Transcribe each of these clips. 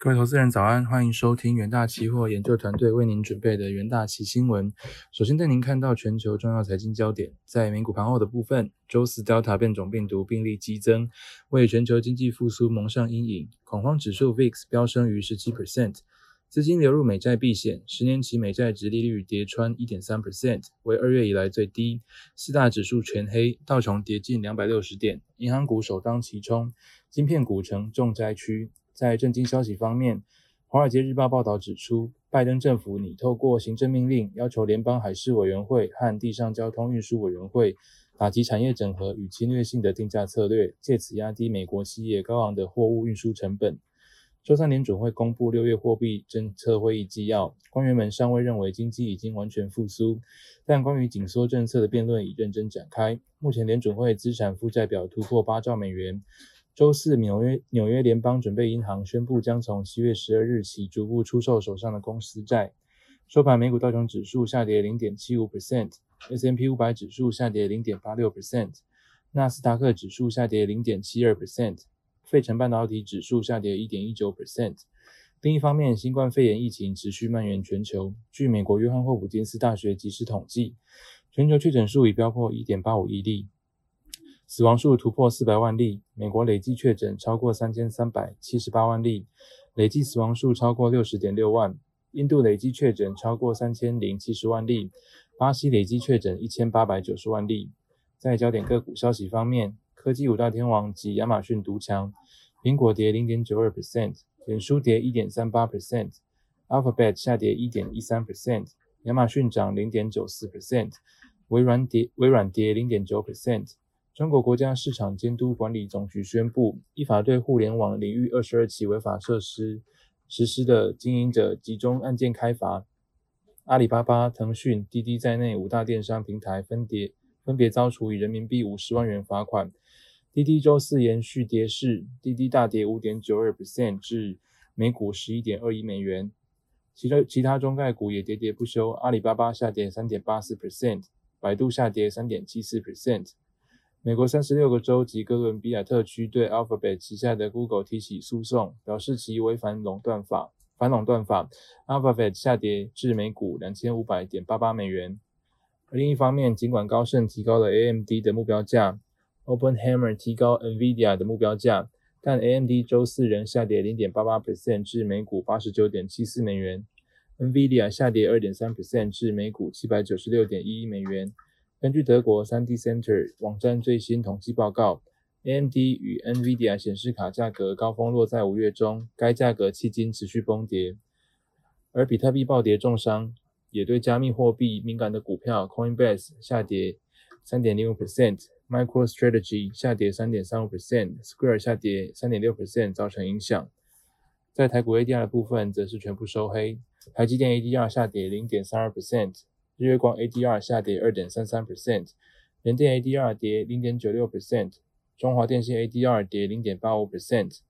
各位投资人早安，欢迎收听元大期货研究团队为您准备的元大期新闻。首先带您看到全球重要财经焦点，在美股盘后的部分，周四 Delta 变种病毒病例激增，为全球经济复苏蒙上阴影，恐慌指数 VIX 飙升逾十七 percent，资金流入美债避险，十年期美债值利率跌穿一点三 percent，为二月以来最低。四大指数全黑，道琼跌近两百六十点，银行股首当其冲，晶片股成重灾区。在震惊消息方面，《华尔街日报》报道指出，拜登政府拟透过行政命令，要求联邦海事委员会和地上交通运输委员会打击产业整合与侵略性的定价策略，借此压低美国企业高昂的货物运输成本。周三联准会公布六月货币政策会议纪要，官员们尚未认为经济已经完全复苏，但关于紧缩政策的辩论已认真展开。目前联准会资产负债表突破八兆美元。周四，纽约纽约联邦准备银行宣布，将从七月十二日起逐步出售手上的公司债。收盘，美股道琼指数下跌零点七五 percent，S M P 五百指数下跌零点八六 percent，纳斯达克指数下跌零点七二 percent，费城半导体指数下跌一点一九 percent。另一方面，新冠肺炎疫情持续蔓延全球。据美国约翰霍普金斯大学即时统计，全球确诊数已飙破一点八五亿例。死亡数突破四百万例，美国累计确诊超过三千三百七十八万例，累计死亡数超过六十点六万。印度累计确诊超过三千零七十万例，巴西累计确诊一千八百九十万例。在焦点个股消息方面，科技五大天王及亚马逊独强，苹果跌零点九二 percent，脸书跌一点三八 percent，Alphabet 下跌一点一三 percent，亚马逊涨零点九四 percent，微软跌微软跌零点九 percent。中国国家市场监督管理总局宣布，依法对互联网领域二十二起违法设施实施的经营者集中案件开罚。阿里巴巴、腾讯、滴滴在内五大电商平台分别分别遭处以人民币五十万元罚款。滴滴周四延续跌势，滴滴大跌五点九二 percent 至每股十一点二一美元。其他其他中概股也喋喋不休，阿里巴巴下跌三点八四 percent，百度下跌三点七四 percent。美国三十六个州及哥伦比亚特区对 Alphabet 旗下的 Google 提起诉讼，表示其违反垄断法。反垄断法，Alphabet 下跌至每股两千五百点八八美元。而另一方面，尽管高盛提高了 AMD 的目标价，OpenHammer 提高 NVIDIA 的目标价，但 AMD 周四仍下跌零点八八 percent 至每股八十九点七四美元，NVIDIA 下跌二点三 percent 至每股七百九十六点一一美元。根据德国 3D Center 网站最新统计报告，AMD 与 NVIDIA 显示卡价格高峰落在五月中，该价格迄今持续崩跌。而比特币暴跌重伤，也对加密货币敏感的股票 Coinbase 下跌 3.05%，MicroStrategy 下跌 3.35%，Square 下跌3.6%造成影响。在台股 ADR 的部分，则是全部收黑，台积电 ADR 下跌0.32%。日月光 ADR 下跌二点三三 percent，联电 ADR 跌零点九六 percent，中华电信 ADR 跌零点八五 percent。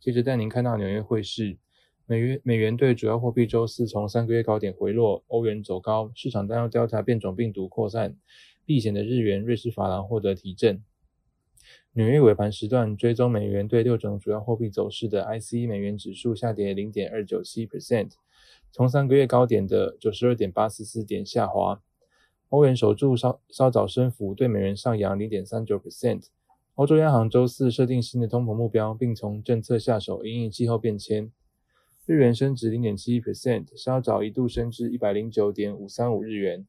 接着带您看到纽约汇市，美元美元对主要货币周四从三个月高点回落，欧元走高，市场担忧调查变种病毒扩散，避险的日元、瑞士法郎获得提振。纽约尾盘时段追踪美元对六种主要货币走势的 ICE 美元指数下跌零点二九七 percent。从三个月高点的九十二点八四四点下滑，欧元守住稍稍早升幅，对美元上扬零点三九 percent。欧洲央行周四设定新的通膨目标，并从政策下手应应气候变迁。日元升值零点七一 percent，稍早一度升至一百零九点五三五日元。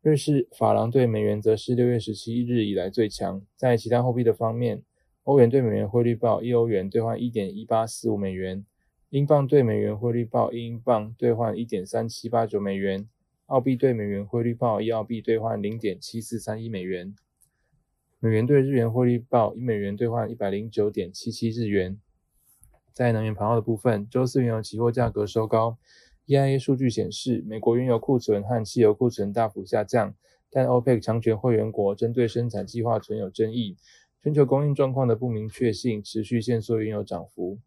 瑞士法郎对美元则是六月十七日以来最强。在其他货币的方面，欧元对美元汇率报一欧元兑换一点一八四五美元。英镑兑美元汇率报一英镑兑换一点三七八九美元，澳币兑美元汇率报一澳币兑换零点七四三一美元，美元兑日元汇率报一美元兑换一百零九点七七日元。在能源盘后的部分，周四原油期货价格收高。EIA 数据显示，美国原油库存和汽油库存大幅下降，但 OPEC 强权会员国针对生产计划存有争议，全球供应状况的不明确性持续限缩原油涨幅。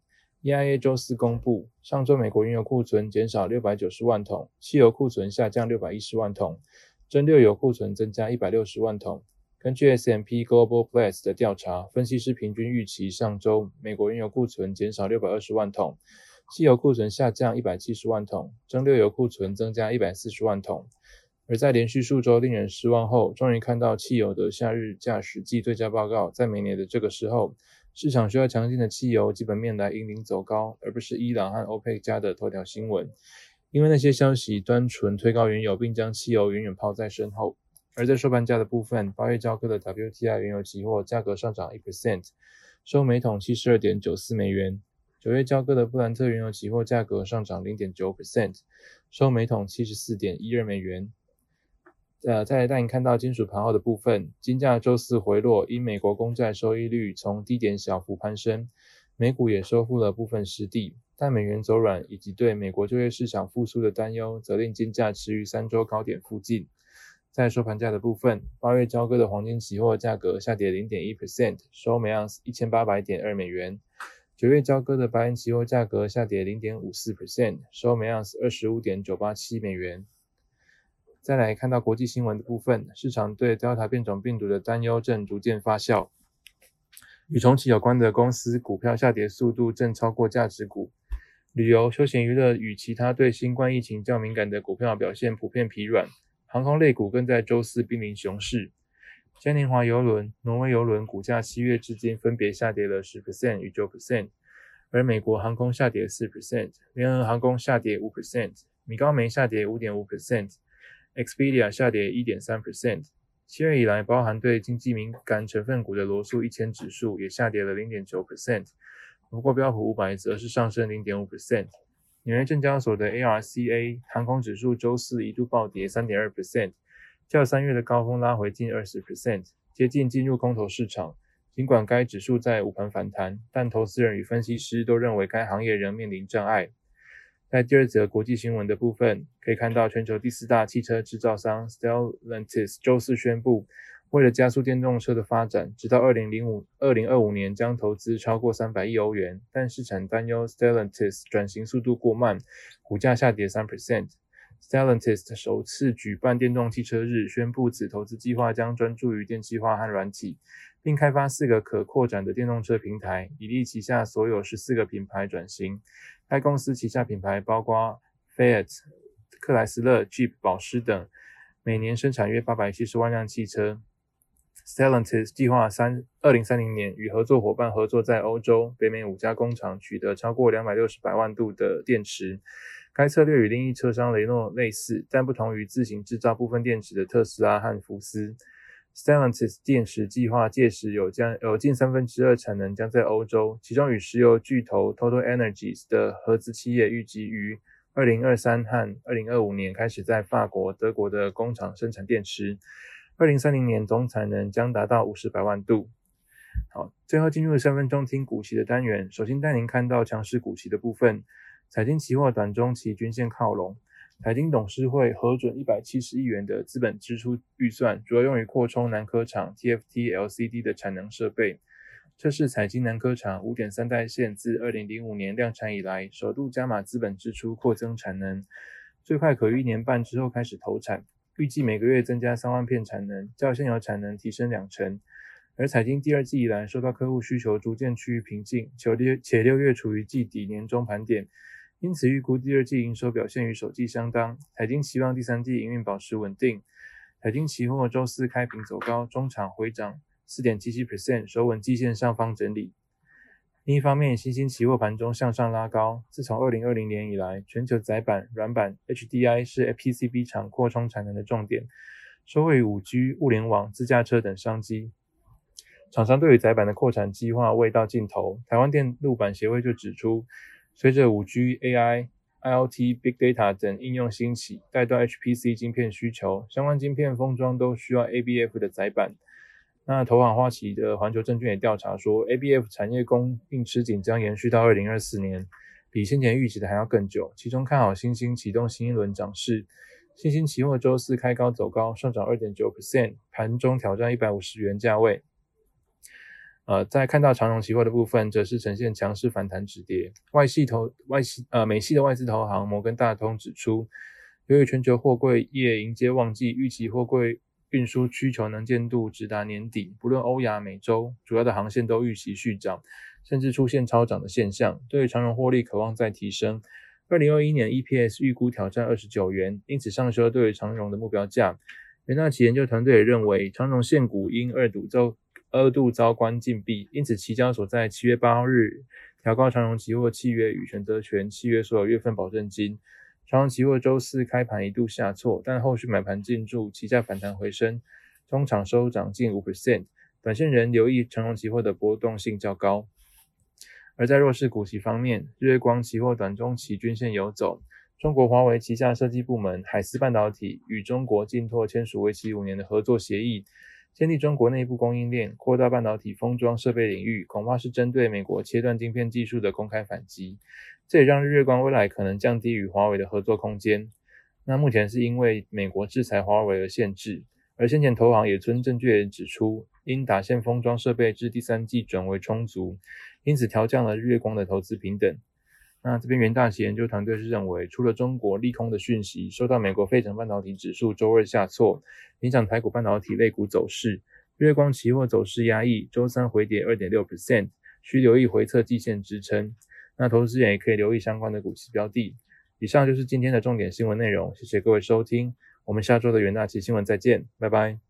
EIA 周四公布，上周美国原油库存减少六百九十万桶，汽油库存下降六百一十万桶，蒸馏油库存增加一百六十万桶。根据 S&P Global Platts 的调查，分析师平均预期上周美国原油库存减少六百二十万桶，汽油库存下降一百七十万桶，蒸馏油库存增加一百四十万桶。而在连续数周令人失望后，终于看到汽油的夏日价实际对价报告。在每年的这个时候，市场需要强劲的汽油基本面来引领走高，而不是伊朗和欧佩克加的头条新闻。因为那些消息单纯推高原油，并将汽油远远抛在身后。而在收盘价的部分，八月交割的 WTI 原油期货价格上涨一 percent，收每桶七十二点九四美元。九月交割的布兰特原油期货价格上涨零点九 percent，收每桶七十四点一二美元。呃，在带你看到金属盘后的部分，金价周四回落，因美国公债收益率从低点小幅攀升，美股也收复了部分失地。但美元走软以及对美国就业市场复苏的担忧，则令金价持于三周高点附近。在收盘价的部分，八月交割的黄金期货价格下跌零点一 percent，收每盎司一千八百点二美元。九月交割的白银期货价格下跌零点五四 percent，收每盎司二十五点九八七美元。再来看到国际新闻的部分，市场对 Delta 变种病毒的担忧正逐渐发酵，与重启有关的公司股票下跌速度正超过价值股。旅游、休闲娱乐与其他对新冠疫情较敏感的股票表现普遍疲软，航空类股更在周四濒临熊市。嘉年华邮轮、挪威邮轮股价七月至今分别下跌了十 percent 与九 percent，而美国航空下跌四 percent，联合航空下跌五 percent，米高梅下跌五点五 percent Expedia 下跌一点三 percent。七月以来，包含对经济敏感成分股的罗素一千指数也下跌了零点九 percent，不过标普五百则是上升零点五 percent。纽约证交所的 ARCA 航空指数周四一度暴跌三点二 percent。较三月的高峰拉回近二十 percent，接近进入空头市场。尽管该指数在午盘反弹，但投资人与分析师都认为该行业仍面临障碍。在第二则国际新闻的部分，可以看到全球第四大汽车制造商 Stellantis 周四宣布，为了加速电动车的发展，直到二零零五二零二五年将投资超过三百亿欧元。但市场担忧 Stellantis 转型速度过慢，股价下跌三 percent。Stellantis 首次举办电动汽车日，宣布此投资计划将专注于电气化和软体，并开发四个可扩展的电动车平台，以利旗下所有十四个品牌转型。该公司旗下品牌包括 Fiat、克莱斯勒、Jeep、保时等，每年生产约八百七十万辆汽车。Stellantis 计划三二零三零年与合作伙伴合作，在欧洲、北美五家工厂取得超过两百六十百万度的电池。该策略与另一车商雷诺类似，但不同于自行制造部分电池的特斯拉和福斯。Stellantis 电池计划届时有将有近三分之二产能将在欧洲，其中与石油巨头 Total Energies 的合资企业预计于二零二三和二零二五年开始在法国、德国的工厂生产电池。二零三零年总产能将达到五十百万度。好，最后进入三分钟听股息的单元，首先带您看到强势股息的部分。财经期货短中期均线靠拢，财经董事会核准一百七十亿元的资本支出预算，主要用于扩充南科厂 TFT LCD 的产能设备。这是彩晶南科厂五点三代线自二零零五年量产以来，首度加码资本支出扩增产能，最快可于一年半之后开始投产，预计每个月增加三万片产能，较现有产能提升两成。而彩晶第二季以来，受到客户需求逐渐趋于平静，且六且六月处于季底年终盘点。因此，预估第二季营收表现与首季相当。海金期望第三季营运保持稳定。海金期货周四开平走高，中场回涨四点七七 percent，守稳季线上方整理。另一方面，新兴期货盘中向上拉高。自从二零二零年以来，全球载板、软板、HDI 是 PCB 厂扩充产能的重点，收惠五 G、物联网、自驾车等商机。厂商对于载板的扩产计划未到尽头。台湾电路板协会就指出。随着 5G、AI、IoT、Big Data 等应用兴起，带动 HPC 晶片需求，相关晶片封装都需要 ABF 的载板。那投行花旗的环球证券也调查说，ABF 产业供应吃紧将延续到2024年，比先前预期的还要更久。其中看好新兴启动新一轮涨势，新兴期货周四开高走高，上涨2.9%，盘中挑战150元价位。呃，在看到长荣期货的部分，则是呈现强势反弹止跌。外系投外系呃美系的外资投行摩根大通指出，由于全球货柜业迎接旺季，预期货柜运输需求能见度直达年底，不论欧亚美洲主要的航线都预期续涨，甚至出现超涨的现象，对长荣获利渴望再提升。二零二一年 EPS 预估挑战二十九元，因此上修对长荣的目标价。元大旗研究团队也认为，长荣现股因二度周二度遭关禁闭，因此期交所在七月八日调高长荣期货契约与选择权契约所有月份保证金。长荣期货周四开盘一度下挫，但后续买盘进驻，期价反弹回升，中场收涨近五 percent。短线人留意长荣期货的波动性较高。而在弱势股息方面，日月光期货短中期均线游走。中国华为旗下设计部门海思半导体与中国晋拓签署为期五年的合作协议，建立中国内部供应链，扩大半导体封装设备领域，恐怕是针对美国切断晶片技术的公开反击。这也让日月光未来可能降低与华为的合作空间。那目前是因为美国制裁华为而限制，而先前投行野村证券指出，因打线封装设备至第三季转为充足。因此调降了日月光的投资平等。那这边元大旗研究团队是认为，除了中国利空的讯息，受到美国费城半导体指数周二下挫，影响台股半导体类股走势。月光期货走势压抑，周三回跌二点六 percent，需留意回测季线支撑。那投资人也可以留意相关的股息标的。以上就是今天的重点新闻内容，谢谢各位收听，我们下周的元大旗新闻再见，拜拜。